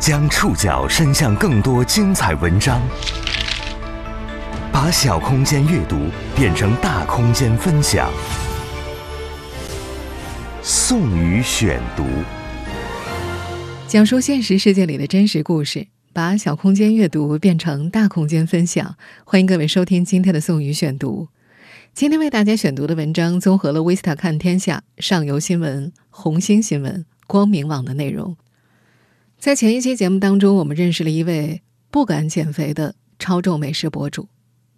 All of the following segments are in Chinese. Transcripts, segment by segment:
将触角伸向更多精彩文章，把小空间阅读变成大空间分享。宋宇选读，讲述现实世界里的真实故事，把小空间阅读变成大空间分享。欢迎各位收听今天的宋宇选读。今天为大家选读的文章综合了《维斯塔看天下》、上游新闻、红星新闻、光明网的内容。在前一期节目当中，我们认识了一位不敢减肥的超重美食博主。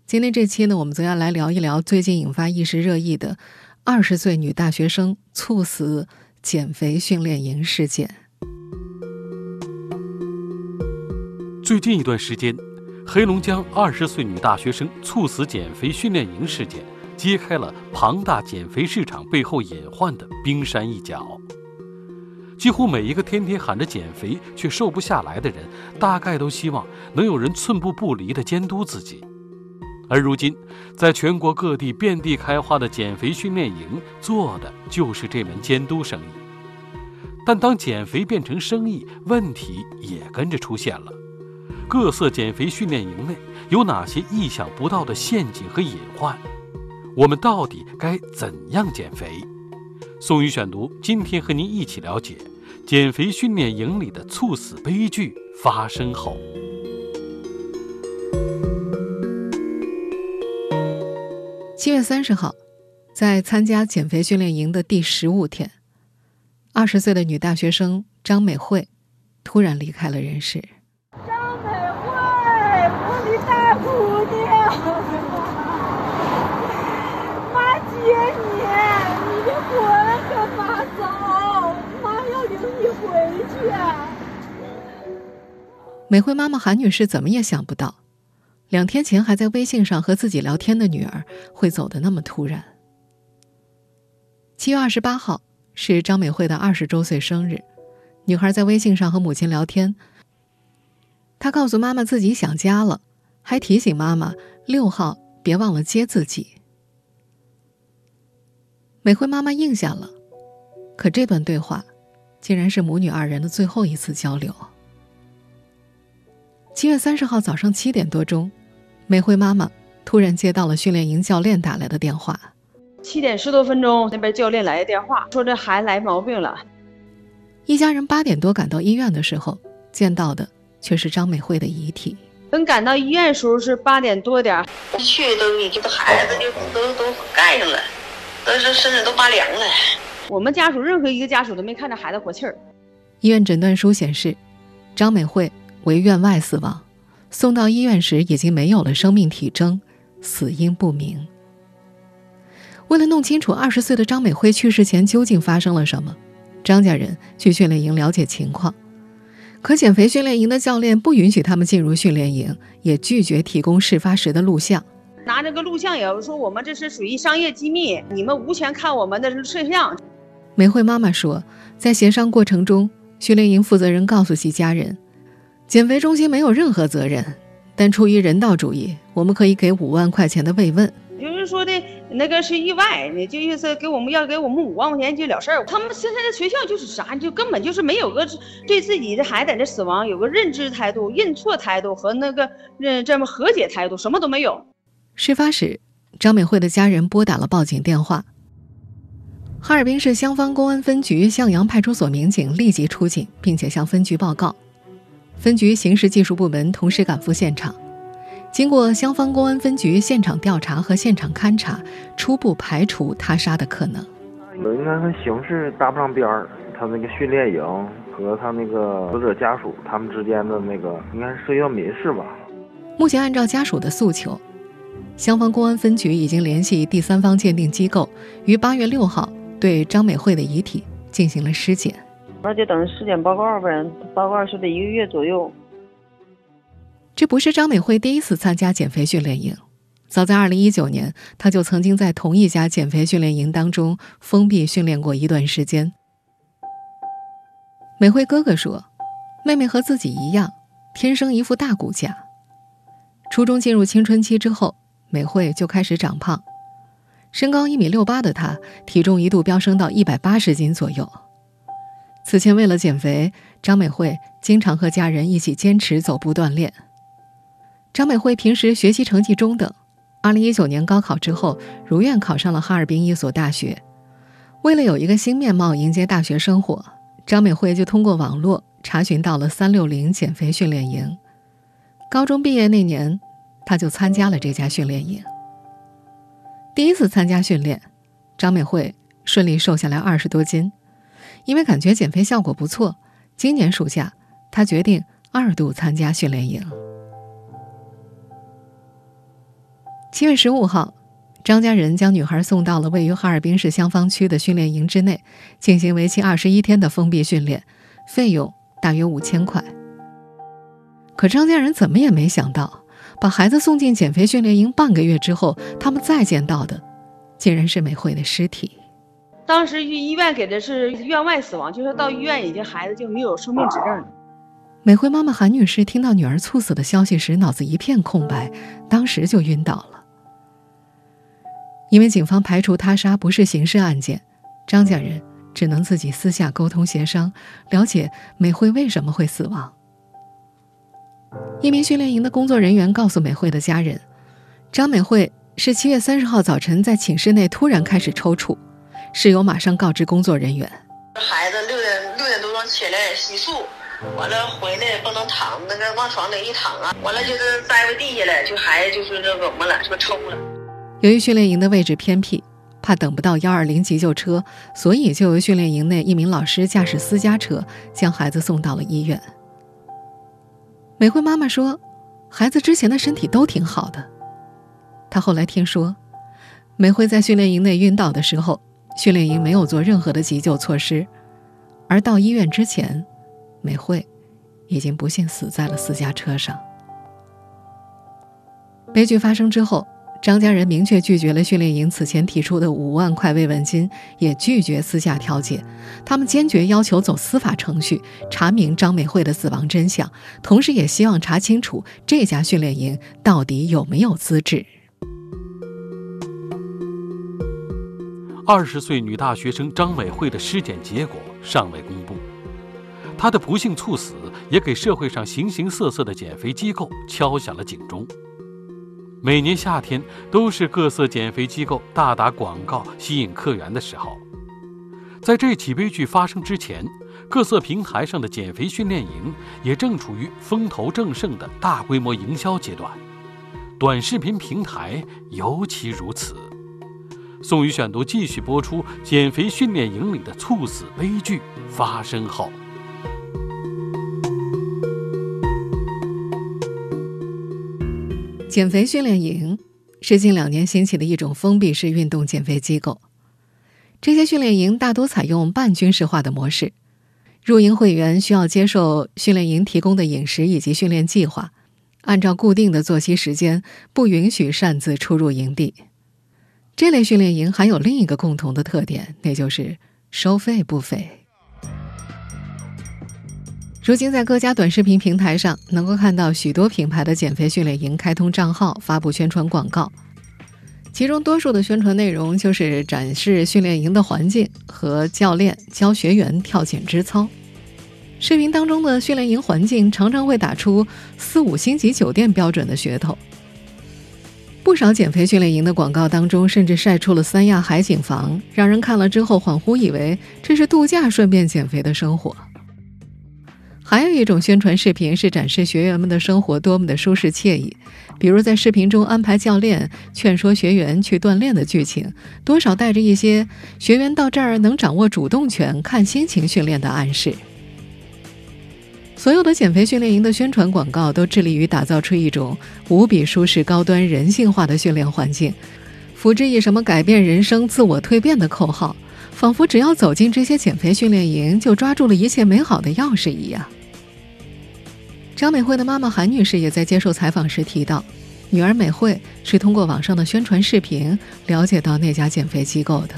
今天这期呢，我们则要来聊一聊最近引发一时热议的二十岁女大学生猝死减肥训练营事件。最近一段时间，黑龙江二十岁女大学生猝死减肥训练营事件，揭开了庞大减肥市场背后隐患的冰山一角。几乎每一个天天喊着减肥却瘦不下来的人，大概都希望能有人寸步不离地监督自己。而如今，在全国各地遍地开花的减肥训练营，做的就是这门监督生意。但当减肥变成生意，问题也跟着出现了。各色减肥训练营内有哪些意想不到的陷阱和隐患？我们到底该怎样减肥？宋宇选读，今天和您一起了解。减肥训练营里的猝死悲剧发生后，七月三十号，在参加减肥训练营的第十五天，二十岁的女大学生张美惠突然离开了人世。张美惠，我的大姑娘，妈接你，你的魂跟妈走，妈要领你回去啊。美惠妈妈韩女士怎么也想不到，两天前还在微信上和自己聊天的女儿会走得那么突然。七月二十八号是张美惠的二十周岁生日，女孩在微信上和母亲聊天，她告诉妈妈自己想家了，还提醒妈妈六号别忘了接自己。美惠妈妈应下了，可这段对话，竟然是母女二人的最后一次交流。七月三十号早上七点多钟，美惠妈妈突然接到了训练营教练打来的电话。七点十多分钟，那边教练来的电话，说这孩子来毛病了。一家人八点多赶到医院的时候，见到的却是张美惠的遗体。等赶到医院的时候是八点多点儿，去都已经孩子就都都盖上了，都是身子都发凉了。我们家属任何一个家属都没看着孩子活气儿。医院诊断书显示，张美惠为院外死亡，送到医院时已经没有了生命体征，死因不明。为了弄清楚二十岁的张美惠去世前究竟发生了什么，张家人去训练营了解情况，可减肥训练营的教练不允许他们进入训练营，也拒绝提供事发时的录像。拿这个录像也说我们这是属于商业机密，你们无权看我们的摄像。美慧妈妈说，在协商过程中，训练营负责人告诉其家人，减肥中心没有任何责任，但出于人道主义，我们可以给五万块钱的慰问。就是说的那个是意外，你就意思给我们要给我们五万块钱就了事儿。他们现在的学校就是啥，就根本就是没有个对自己的孩子的死亡有个认知态度、认错态度和那个嗯这么和解态度，什么都没有。事发时，张美惠的家人拨打了报警电话。哈尔滨市香坊公安分局向阳派出所民警立即出警，并且向分局报告。分局刑事技术部门同时赶赴现场。经过香坊公安分局现场调查和现场勘查，初步排除他杀的可能。应该和刑事搭不上边儿，他那个训练营和他那个死者家属他们之间的那个，应该是涉及到民事吧。目前，按照家属的诉求，香坊公安分局已经联系第三方鉴定机构，于八月六号对张美惠的遗体进行了尸检。那就等尸检报告呗，报告是得一个月左右。这不是张美惠第一次参加减肥训练营，早在2019年，她就曾经在同一家减肥训练营当中封闭训练过一段时间。美惠哥哥说，妹妹和自己一样，天生一副大骨架。初中进入青春期之后，美惠就开始长胖，身高一米六八的她，体重一度飙升到一百八十斤左右。此前为了减肥，张美惠经常和家人一起坚持走步锻炼。张美惠平时学习成绩中等，二零一九年高考之后如愿考上了哈尔滨一所大学。为了有一个新面貌迎接大学生活，张美惠就通过网络查询到了三六零减肥训练营。高中毕业那年，她就参加了这家训练营。第一次参加训练，张美惠顺利瘦下来二十多斤。因为感觉减肥效果不错，今年暑假她决定二度参加训练营。七月十五号，张家人将女孩送到了位于哈尔滨市香坊区的训练营之内，进行为期二十一天的封闭训练，费用大约五千块。可张家人怎么也没想到，把孩子送进减肥训练营半个月之后，他们再见到的，竟然是美惠的尸体。当时医医院给的是院外死亡，就是到医院已经孩子就没有生命指证了。美惠妈妈韩女士听到女儿猝死的消息时，脑子一片空白，当时就晕倒了。因为警方排除他杀不是刑事案件，张家人只能自己私下沟通协商，了解美惠为什么会死亡。一名训练营的工作人员告诉美惠的家人，张美惠是七月三十号早晨在寝室内突然开始抽搐，室友马上告知工作人员。孩子六点六点多钟起来洗漱，完了回来不能躺，那个往床里一躺啊，完了就是栽在地下了，就孩子就是那什么了，就抽了。由于训练营的位置偏僻，怕等不到幺二零急救车，所以就由训练营内一名老师驾驶私家车将孩子送到了医院。美惠妈妈说，孩子之前的身体都挺好的。她后来听说，美惠在训练营内晕倒的时候，训练营没有做任何的急救措施，而到医院之前，美惠已经不幸死在了私家车上。悲剧发生之后。张家人明确拒绝了训练营此前提出的五万块慰问金，也拒绝私下调解。他们坚决要求走司法程序，查明张美惠的死亡真相，同时也希望查清楚这家训练营到底有没有资质。二十岁女大学生张美惠的尸检结果尚未公布，她的不幸猝死也给社会上形形色色的减肥机构敲响了警钟。每年夏天都是各色减肥机构大打广告吸引客源的时候，在这起悲剧发生之前，各色平台上的减肥训练营也正处于风头正盛的大规模营销阶段，短视频平台尤其如此。宋宇选读继续播出：减肥训练营里的猝死悲剧发生后。减肥训练营是近两年兴起的一种封闭式运动减肥机构。这些训练营大多采用半军事化的模式，入营会员需要接受训练营提供的饮食以及训练计划，按照固定的作息时间，不允许擅自出入营地。这类训练营还有另一个共同的特点，那就是收费不菲。如今，在各家短视频平台上，能够看到许多品牌的减肥训练营开通账号，发布宣传广告。其中，多数的宣传内容就是展示训练营的环境和教练教学员跳减脂操。视频当中的训练营环境常常会打出四五星级酒店标准的噱头。不少减肥训练营的广告当中，甚至晒出了三亚海景房，让人看了之后恍惚以为这是度假顺便减肥的生活。还有一种宣传视频是展示学员们的生活多么的舒适惬意，比如在视频中安排教练劝说学员去锻炼的剧情，多少带着一些学员到这儿能掌握主动权、看心情训练的暗示。所有的减肥训练营的宣传广告都致力于打造出一种无比舒适、高端、人性化的训练环境，辅之以什么改变人生、自我蜕变的口号，仿佛只要走进这些减肥训练营，就抓住了一切美好的钥匙一样。张美惠的妈妈韩女士也在接受采访时提到，女儿美惠是通过网上的宣传视频了解到那家减肥机构的。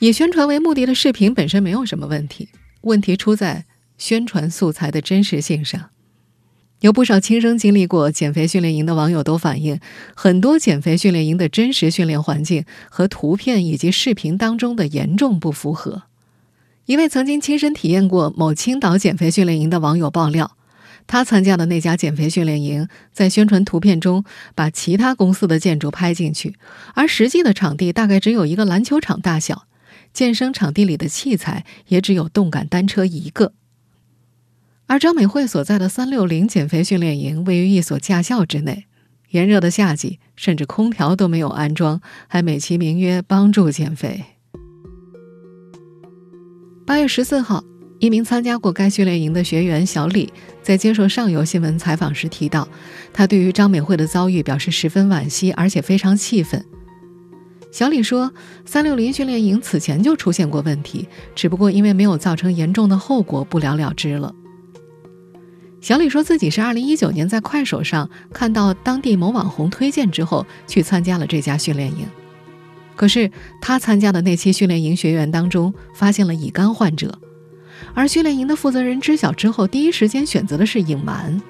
以宣传为目的的视频本身没有什么问题，问题出在宣传素材的真实性上。有不少亲身经历过减肥训练营的网友都反映，很多减肥训练营的真实训练环境和图片以及视频当中的严重不符合。一位曾经亲身体验过某青岛减肥训练营的网友爆料，他参加的那家减肥训练营在宣传图片中把其他公司的建筑拍进去，而实际的场地大概只有一个篮球场大小，健身场地里的器材也只有动感单车一个。而张美惠所在的三六零减肥训练营位于一所驾校之内，炎热的夏季，甚至空调都没有安装，还美其名曰帮助减肥。八月十四号，一名参加过该训练营的学员小李在接受上游新闻采访时提到，他对于张美惠的遭遇表示十分惋惜，而且非常气愤。小李说：“三六零训练营此前就出现过问题，只不过因为没有造成严重的后果，不了了之了。”小李说自己是二零一九年在快手上看到当地某网红推荐之后去参加了这家训练营，可是他参加的那期训练营学员当中发现了乙肝患者，而训练营的负责人知晓之后，第一时间选择的是隐瞒，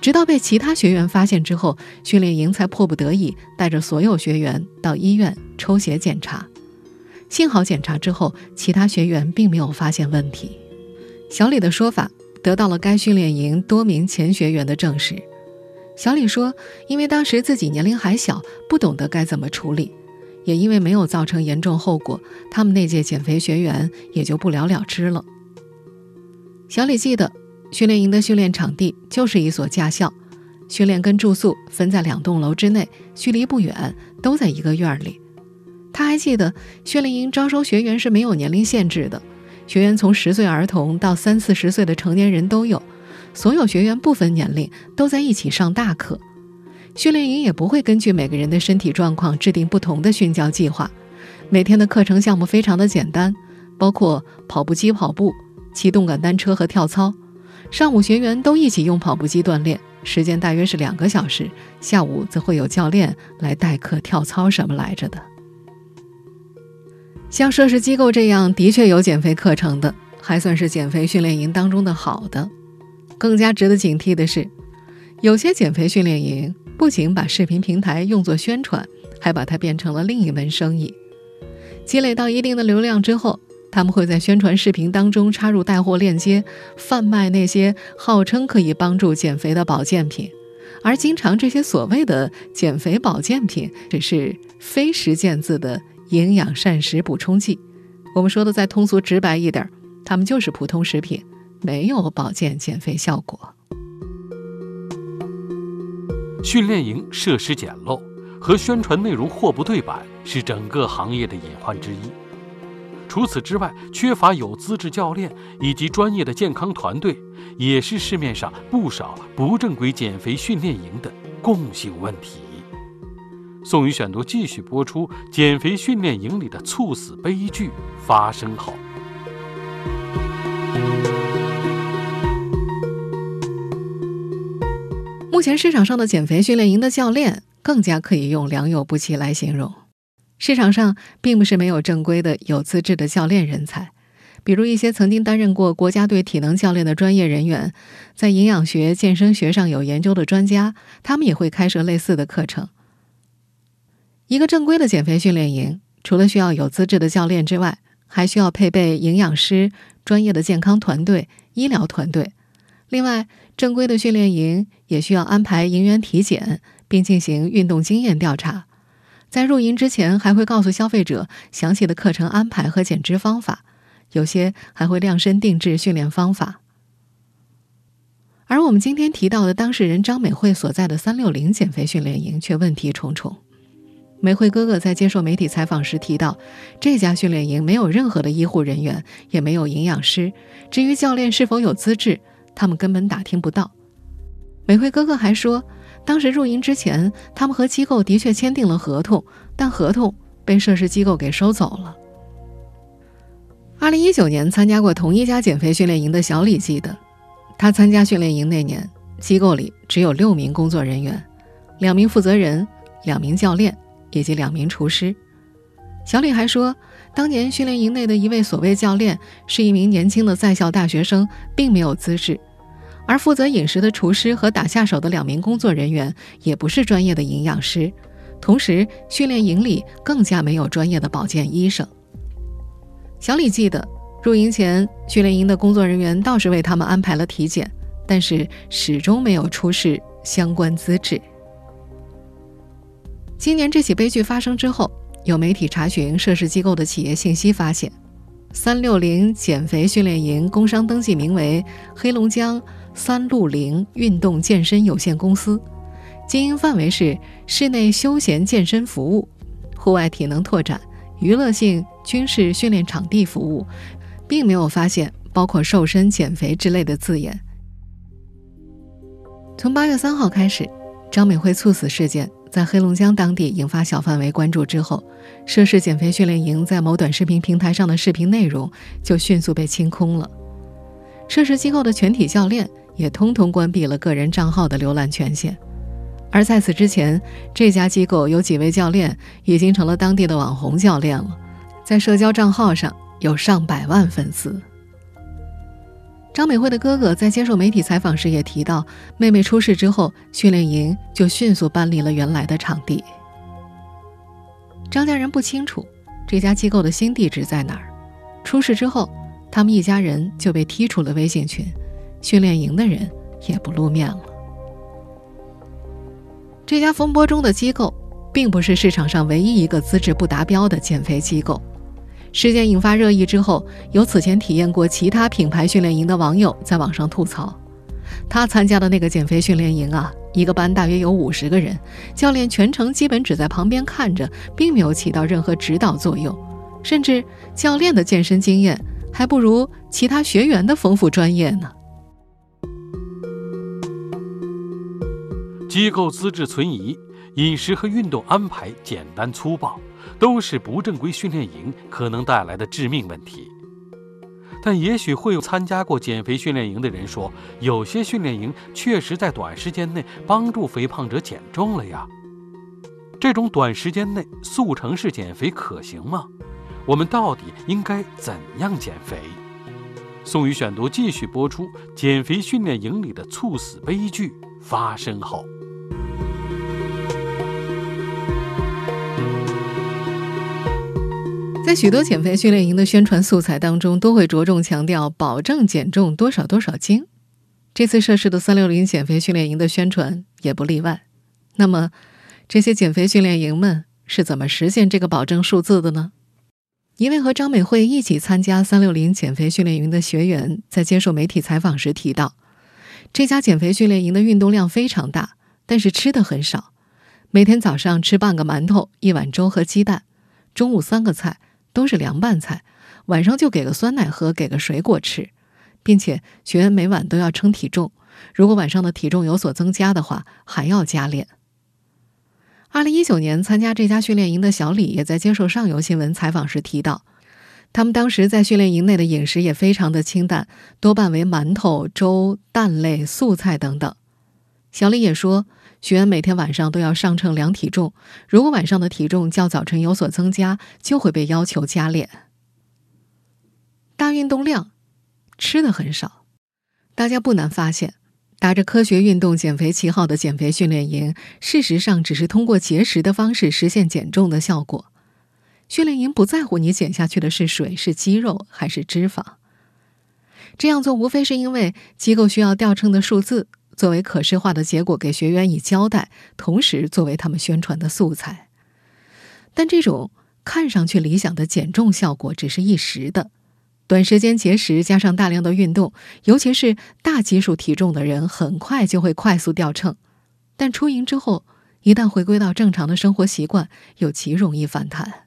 直到被其他学员发现之后，训练营才迫不得已带着所有学员到医院抽血检查，幸好检查之后其他学员并没有发现问题。小李的说法。得到了该训练营多名前学员的证实。小李说：“因为当时自己年龄还小，不懂得该怎么处理，也因为没有造成严重后果，他们那届减肥学员也就不了了之了。”小李记得，训练营的训练场地就是一所驾校，训练跟住宿分在两栋楼之内，距离不远，都在一个院里。他还记得，训练营招收学员是没有年龄限制的。学员从十岁儿童到三四十岁的成年人都有，所有学员不分年龄都在一起上大课。训练营也不会根据每个人的身体状况制定不同的训教计划。每天的课程项目非常的简单，包括跑步机跑步、骑动感单车和跳操。上午学员都一起用跑步机锻炼，时间大约是两个小时。下午则会有教练来代课跳操什么来着的。像涉事机构这样的确有减肥课程的，还算是减肥训练营当中的好的。更加值得警惕的是，有些减肥训练营不仅把视频平台用作宣传，还把它变成了另一门生意。积累到一定的流量之后，他们会在宣传视频当中插入带货链接，贩卖那些号称可以帮助减肥的保健品。而经常这些所谓的减肥保健品，只是非实践字的。营养膳食补充剂，我们说的再通俗直白一点，它们就是普通食品，没有保健减肥效果。训练营设施简陋和宣传内容货不对版是整个行业的隐患之一。除此之外，缺乏有资质教练以及专业的健康团队，也是市面上不少不正规减肥训练营的共性问题。宋宇选读继续播出：减肥训练营里的猝死悲剧发生后，目前市场上的减肥训练营的教练更加可以用“良莠不齐”来形容。市场上并不是没有正规的、有资质的教练人才，比如一些曾经担任过国家队体能教练的专业人员，在营养学、健身学上有研究的专家，他们也会开设类似的课程。一个正规的减肥训练营，除了需要有资质的教练之外，还需要配备营养师、专业的健康团队、医疗团队。另外，正规的训练营也需要安排营员体检，并进行运动经验调查。在入营之前，还会告诉消费者详细的课程安排和减脂方法，有些还会量身定制训练方法。而我们今天提到的当事人张美惠所在的三六零减肥训练营却问题重重。美惠哥哥在接受媒体采访时提到，这家训练营没有任何的医护人员，也没有营养师。至于教练是否有资质，他们根本打听不到。美惠哥哥还说，当时入营之前，他们和机构的确签订了合同，但合同被涉事机构给收走了。二零一九年参加过同一家减肥训练营的小李记得，他参加训练营那年，机构里只有六名工作人员，两名负责人，两名教练。以及两名厨师，小李还说，当年训练营内的一位所谓教练是一名年轻的在校大学生，并没有资质；而负责饮食的厨师和打下手的两名工作人员也不是专业的营养师，同时训练营里更加没有专业的保健医生。小李记得，入营前，训练营的工作人员倒是为他们安排了体检，但是始终没有出示相关资质。今年这起悲剧发生之后，有媒体查询涉事机构的企业信息，发现三六零减肥训练营工商登记名为黑龙江三鹿零运动健身有限公司，经营范围是室内休闲健身服务、户外体能拓展、娱乐性军事训练场地服务。并没有发现包括瘦身、减肥之类的字眼。从八月三号开始，张美惠猝死事件在黑龙江当地引发小范围关注之后，涉事减肥训练营在某短视频平台上的视频内容就迅速被清空了。涉事机构的全体教练也通通关闭了个人账号的浏览权限。而在此之前，这家机构有几位教练已经成了当地的网红教练了，在社交账号上。有上百万粉丝。张美惠的哥哥在接受媒体采访时也提到，妹妹出事之后，训练营就迅速搬离了原来的场地。张家人不清楚这家机构的新地址在哪儿。出事之后，他们一家人就被踢出了微信群，训练营的人也不露面了。这家风波中的机构，并不是市场上唯一一个资质不达标的减肥机构。事件引发热议之后，有此前体验过其他品牌训练营的网友在网上吐槽：他参加的那个减肥训练营啊，一个班大约有五十个人，教练全程基本只在旁边看着，并没有起到任何指导作用，甚至教练的健身经验还不如其他学员的丰富专业呢。机构资质存疑，饮食和运动安排简单粗暴。都是不正规训练营可能带来的致命问题，但也许会有参加过减肥训练营的人说，有些训练营确实在短时间内帮助肥胖者减重了呀。这种短时间内速成式减肥可行吗？我们到底应该怎样减肥？宋宇选读继续播出：减肥训练营里的猝死悲剧发生后。在许多减肥训练营的宣传素材当中，都会着重强调保证减重多少多少斤。这次涉事的三六零减肥训练营的宣传也不例外。那么，这些减肥训练营们是怎么实现这个保证数字的呢？一位和张美惠一起参加三六零减肥训练营的学员在接受媒体采访时提到，这家减肥训练营的运动量非常大，但是吃的很少。每天早上吃半个馒头、一碗粥和鸡蛋，中午三个菜。都是凉拌菜，晚上就给个酸奶喝，给个水果吃，并且学员每晚都要称体重，如果晚上的体重有所增加的话，还要加练。二零一九年参加这家训练营的小李也在接受上游新闻采访时提到，他们当时在训练营内的饮食也非常的清淡，多半为馒头、粥、蛋类、素菜等等。小李也说。学员每天晚上都要上称量体重，如果晚上的体重较早晨有所增加，就会被要求加练。大运动量，吃的很少，大家不难发现，打着科学运动减肥旗号的减肥训练营，事实上只是通过节食的方式实现减重的效果。训练营不在乎你减下去的是水、是肌肉还是脂肪，这样做无非是因为机构需要调称的数字。作为可视化的结果给学员以交代，同时作为他们宣传的素材。但这种看上去理想的减重效果只是一时的，短时间节食加上大量的运动，尤其是大基数体重的人，很快就会快速掉秤。但出营之后，一旦回归到正常的生活习惯，又极容易反弹。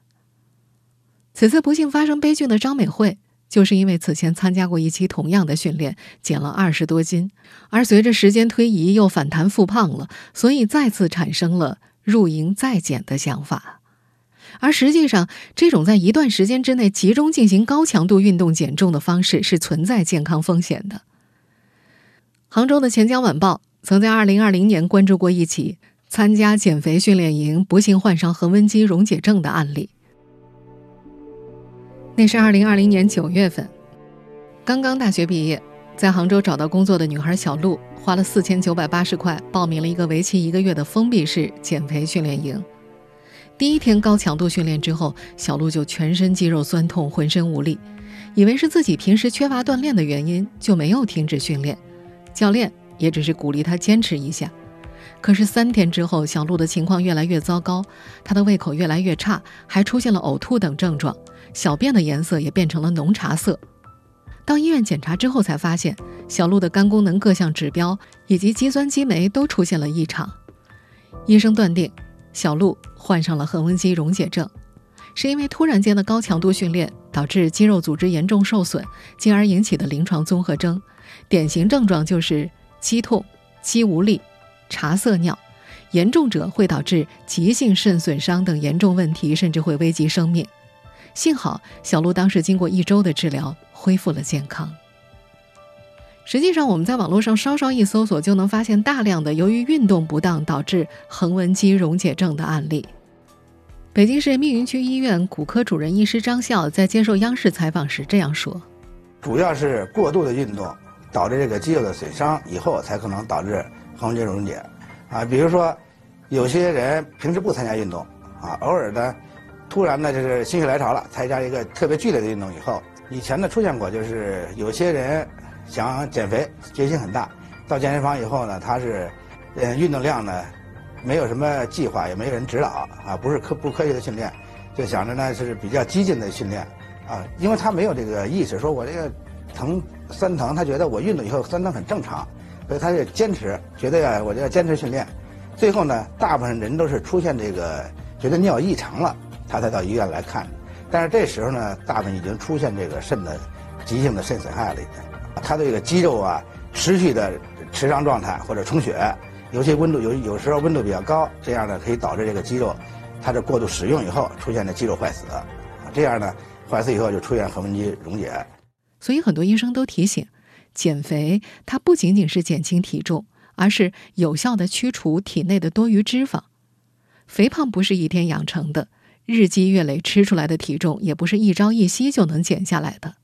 此次不幸发生悲剧的张美惠。就是因为此前参加过一期同样的训练，减了二十多斤，而随着时间推移又反弹复胖了，所以再次产生了入营再减的想法。而实际上，这种在一段时间之内集中进行高强度运动减重的方式是存在健康风险的。杭州的钱江晚报曾在二零二零年关注过一起参加减肥训练营不幸患上横纹肌溶解症的案例。那是二零二零年九月份，刚刚大学毕业，在杭州找到工作的女孩小璐，花了四千九百八十块报名了一个为期一个月的封闭式减肥训练营。第一天高强度训练之后，小鹿就全身肌肉酸痛，浑身无力，以为是自己平时缺乏锻炼的原因，就没有停止训练。教练也只是鼓励他坚持一下。可是三天之后，小鹿的情况越来越糟糕，他的胃口越来越差，还出现了呕吐等症状，小便的颜色也变成了浓茶色。到医院检查之后，才发现小鹿的肝功能各项指标以及肌酸激酶都出现了异常。医生断定，小鹿患上了横纹肌溶解症，是因为突然间的高强度训练导致肌肉组织严重受损，进而引起的临床综合征。典型症状就是肌痛、肌无力、茶色尿，严重者会导致急性肾损伤等严重问题，甚至会危及生命。幸好小鹿当时经过一周的治疗，恢复了健康。实际上，我们在网络上稍稍一搜索，就能发现大量的由于运动不当导致横纹肌溶解症的案例。北京市密云区医院骨科主任医师张笑在接受央视采访时这样说：“主要是过度的运动导致这个肌肉的损伤，以后才可能导致横纹肌溶解。啊，比如说，有些人平时不参加运动，啊，偶尔呢。”突然呢，就是心血来潮了，参加一个特别剧烈的运动以后，以前呢出现过，就是有些人想减肥，决心很大，到健身房以后呢，他是，呃，运动量呢，没有什么计划，也没有人指导啊，不是科不科学的训练，就想着呢是比较激进的训练，啊，因为他没有这个意识，说我这个疼酸疼，他觉得我运动以后酸疼很正常，所以他就坚持，觉得呀，我就要坚持训练，最后呢，大部分人都是出现这个觉得尿异常了。他才到医院来看，但是这时候呢，大部分已经出现这个肾的急性的肾损害了。他的这个肌肉啊，持续的持张状态或者充血，有些温度有有时候温度比较高，这样呢可以导致这个肌肉，它的过度使用以后出现的肌肉坏死，这样呢坏死以后就出现横纹肌溶解。所以很多医生都提醒，减肥它不仅仅是减轻体重，而是有效的驱除体内的多余脂肪。肥胖不是一天养成的。日积月累吃出来的体重也不是一朝一夕就能减下来的。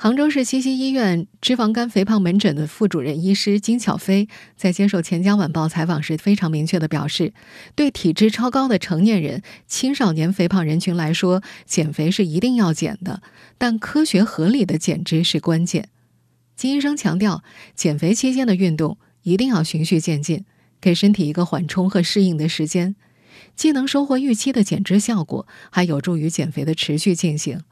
杭州市西溪医院脂肪肝肥胖门诊的副主任医师金巧飞在接受《钱江晚报》采访时非常明确的表示，对体质超高的成年人、青少年肥胖人群来说，减肥是一定要减的，但科学合理的减脂是关键。金医生强调，减肥期间的运动一定要循序渐进，给身体一个缓冲和适应的时间。既能收获预期的减脂效果，还有助于减肥的持续进行。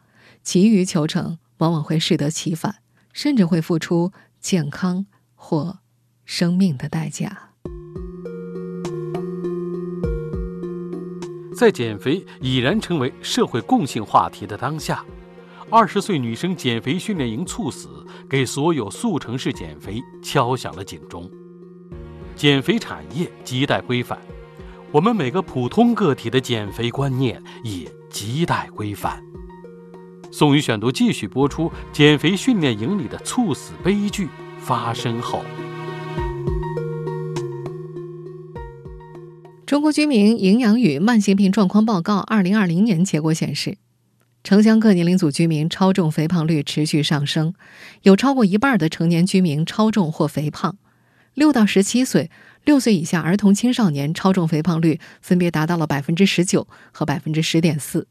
急于求成，往往会适得其反，甚至会付出健康或生命的代价。在减肥已然成为社会共性话题的当下，二十岁女生减肥训练营猝死，给所有速成式减肥敲响了警钟。减肥产业亟待规范。我们每个普通个体的减肥观念也亟待规范。宋宇选读继续播出：减肥训练营里的猝死悲剧发生后，中国居民营养与慢性病状况报告二零二零年结果显示，城乡各年龄组居民超重肥胖率持续上升，有超过一半的成年居民超重或肥胖，六到十七岁。六岁以下儿童青少年超重肥胖率分别达到了百分之十九和百分之十点四，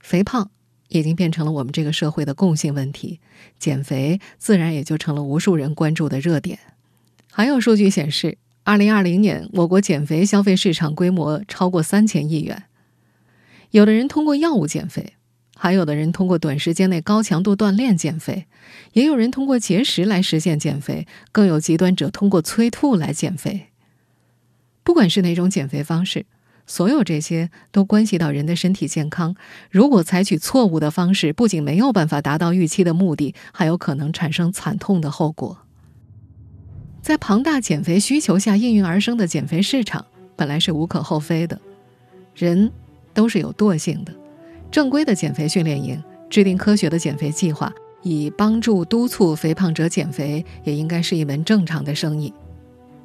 肥胖已经变成了我们这个社会的共性问题，减肥自然也就成了无数人关注的热点。还有数据显示，二零二零年我国减肥消费市场规模超过三千亿元，有的人通过药物减肥。还有的人通过短时间内高强度锻炼减肥，也有人通过节食来实现减肥，更有极端者通过催吐来减肥。不管是哪种减肥方式，所有这些都关系到人的身体健康。如果采取错误的方式，不仅没有办法达到预期的目的，还有可能产生惨痛的后果。在庞大减肥需求下应运而生的减肥市场，本来是无可厚非的。人都是有惰性的。正规的减肥训练营制定科学的减肥计划，以帮助督促肥胖者减肥，也应该是一门正常的生意。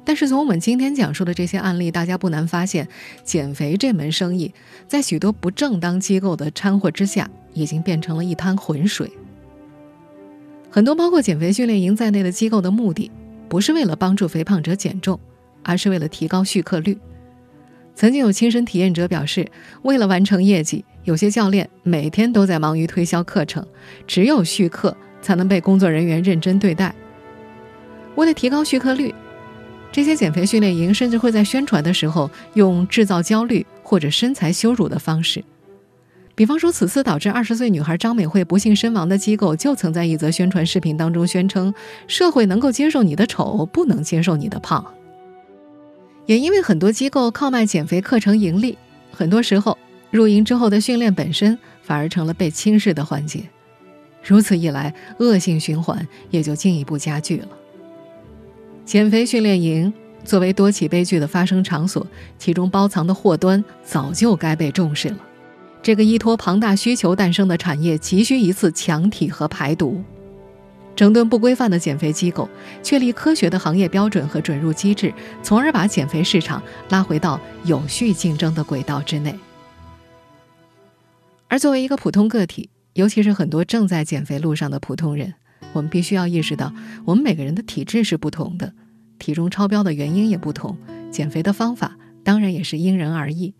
但是从我们今天讲述的这些案例，大家不难发现，减肥这门生意在许多不正当机构的掺和之下，已经变成了一滩浑水。很多包括减肥训练营在内的机构的目的，不是为了帮助肥胖者减重，而是为了提高续客率。曾经有亲身体验者表示，为了完成业绩，有些教练每天都在忙于推销课程，只有续课才能被工作人员认真对待。为了提高续课率，这些减肥训练营甚至会在宣传的时候用制造焦虑或者身材羞辱的方式。比方说，此次导致二十岁女孩张美惠不幸身亡的机构，就曾在一则宣传视频当中宣称：“社会能够接受你的丑，不能接受你的胖。”也因为很多机构靠卖减肥课程盈利，很多时候入营之后的训练本身反而成了被轻视的环节。如此一来，恶性循环也就进一步加剧了。减肥训练营作为多起悲剧的发生场所，其中包藏的祸端早就该被重视了。这个依托庞大需求诞生的产业，急需一次强体和排毒，整顿不规范的减肥机构，确立科学的行业标准和准入机制，从而把减肥市场拉回到有序竞争的轨道之内。而作为一个普通个体，尤其是很多正在减肥路上的普通人，我们必须要意识到，我们每个人的体质是不同的，体重超标的原因也不同，减肥的方法当然也是因人而异。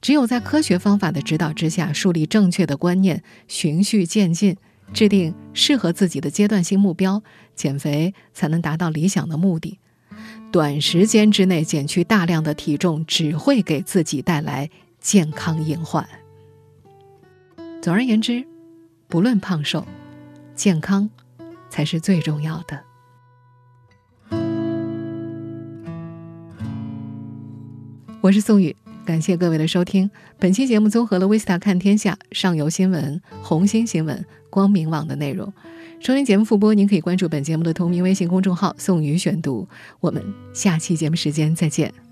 只有在科学方法的指导之下，树立正确的观念，循序渐进，制定适合自己的阶段性目标，减肥才能达到理想的目的。短时间之内减去大量的体重，只会给自己带来健康隐患。总而言之，不论胖瘦，健康才是最重要的。我是宋宇。感谢各位的收听。本期节目综合了《维斯塔看天下》、上游新闻、红星新闻、光明网的内容。收听节目复播，您可以关注本节目的同名微信公众号“宋宇选读”。我们下期节目时间再见。